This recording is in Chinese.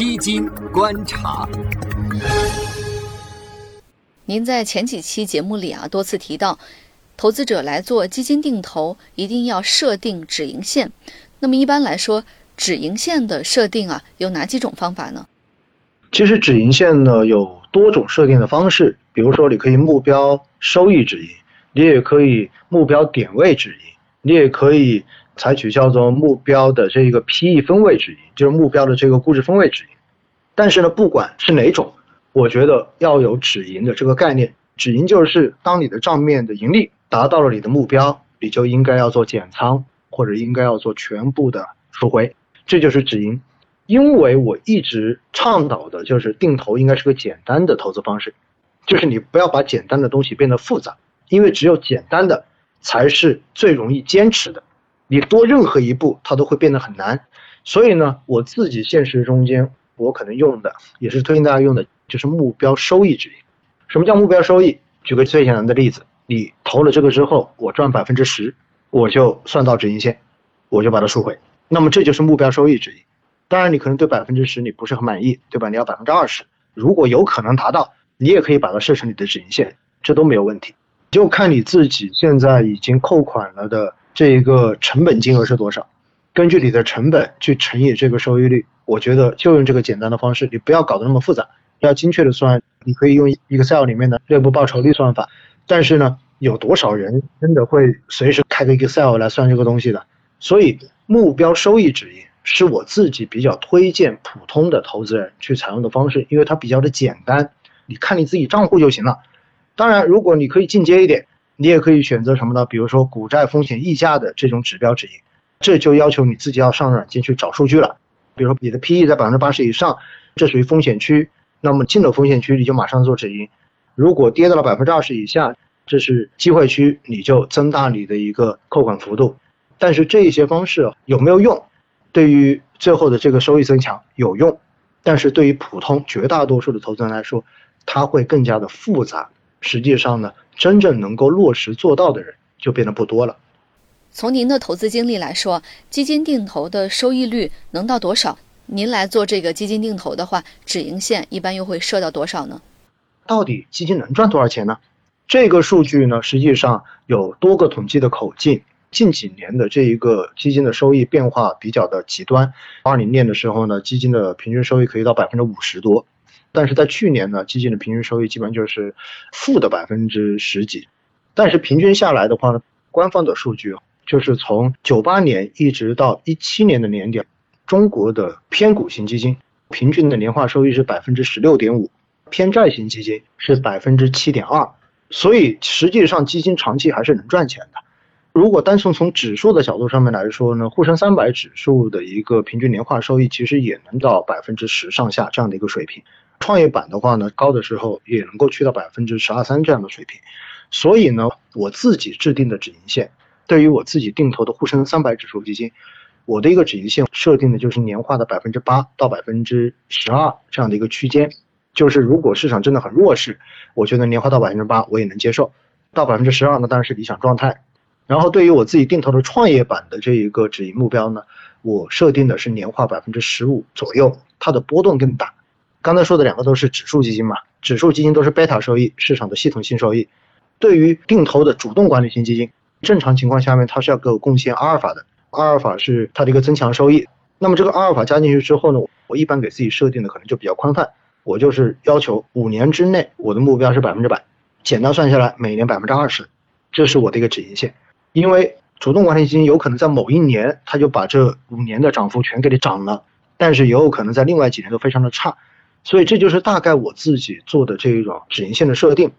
基金观察。您在前几期节目里啊多次提到，投资者来做基金定投一定要设定止盈线。那么一般来说，止盈线的设定啊有哪几种方法呢？其实止盈线呢有多种设定的方式，比如说你可以目标收益止盈，你也可以目标点位止盈，你也可以采取叫做目标的这一个 PE 分位止盈，就是目标的这个估值分位止盈。但是呢，不管是哪种，我觉得要有止盈的这个概念。止盈就是当你的账面的盈利达到了你的目标，你就应该要做减仓，或者应该要做全部的赎回，这就是止盈。因为我一直倡导的就是定投应该是个简单的投资方式，就是你不要把简单的东西变得复杂，因为只有简单的才是最容易坚持的，你多任何一步它都会变得很难。所以呢，我自己现实中间我可能用的也是推荐大家用的，就是目标收益止盈。什么叫目标收益？举个最简单的例子，你投了这个之后，我赚百分之十，我就算到止盈线，我就把它赎回，那么这就是目标收益止盈。当然，你可能对百分之十你不是很满意，对吧？你要百分之二十，如果有可能达到，你也可以把它设成你的止盈线，这都没有问题。就看你自己现在已经扣款了的这一个成本金额是多少，根据你的成本去乘以这个收益率。我觉得就用这个简单的方式，你不要搞得那么复杂，要精确的算，你可以用 Excel 里面的内部报酬率算法。但是呢，有多少人真的会随时开个 Excel 来算这个东西的？所以目标收益指引。是我自己比较推荐普通的投资人去采用的方式，因为它比较的简单，你看你自己账户就行了。当然，如果你可以进阶一点，你也可以选择什么呢？比如说股债风险溢价的这种指标止盈，这就要求你自己要上软件去找数据了。比如说你的 PE 在百分之八十以上，这属于风险区，那么进了风险区你就马上做止盈。如果跌到了百分之二十以下，这是机会区，你就增大你的一个扣款幅度。但是这一些方式有没有用？对于最后的这个收益增强有用，但是对于普通绝大多数的投资人来说，它会更加的复杂。实际上呢，真正能够落实做到的人就变得不多了。从您的投资经历来说，基金定投的收益率能到多少？您来做这个基金定投的话，止盈线一般又会设到多少呢？到底基金能赚多少钱呢？这个数据呢，实际上有多个统计的口径。近几年的这一个基金的收益变化比较的极端，二零年的时候呢，基金的平均收益可以到百分之五十多，但是在去年呢，基金的平均收益基本就是负的百分之十几，但是平均下来的话呢，官方的数据就是从九八年一直到一七年的年底，中国的偏股型基金平均的年化收益是百分之十六点五，偏债型基金是百分之七点二，所以实际上基金长期还是能赚钱的。如果单纯从指数的角度上面来说呢，沪深三百指数的一个平均年化收益其实也能到百分之十上下这样的一个水平，创业板的话呢，高的时候也能够去到百分之十二三这样的水平。所以呢，我自己制定的止盈线，对于我自己定投的沪深三百指数基金，我的一个止盈线设定的就是年化的百分之八到百分之十二这样的一个区间。就是如果市场真的很弱势，我觉得年化到百分之八我也能接受，到百分之十二呢当然是理想状态。然后对于我自己定投的创业板的这一个止盈目标呢，我设定的是年化百分之十五左右，它的波动更大。刚才说的两个都是指数基金嘛，指数基金都是贝塔收益，市场的系统性收益。对于定投的主动管理型基金，正常情况下面它是要给我贡献阿尔法的，阿尔法是它的一个增强收益。那么这个阿尔法加进去之后呢，我一般给自己设定的可能就比较宽泛，我就是要求五年之内我的目标是百分之百，简单算下来每年百分之二十，这是我的一个止盈线。因为主动管理基金有可能在某一年，它就把这五年的涨幅全给你涨了，但是也有可能在另外几年都非常的差，所以这就是大概我自己做的这一种止盈线的设定。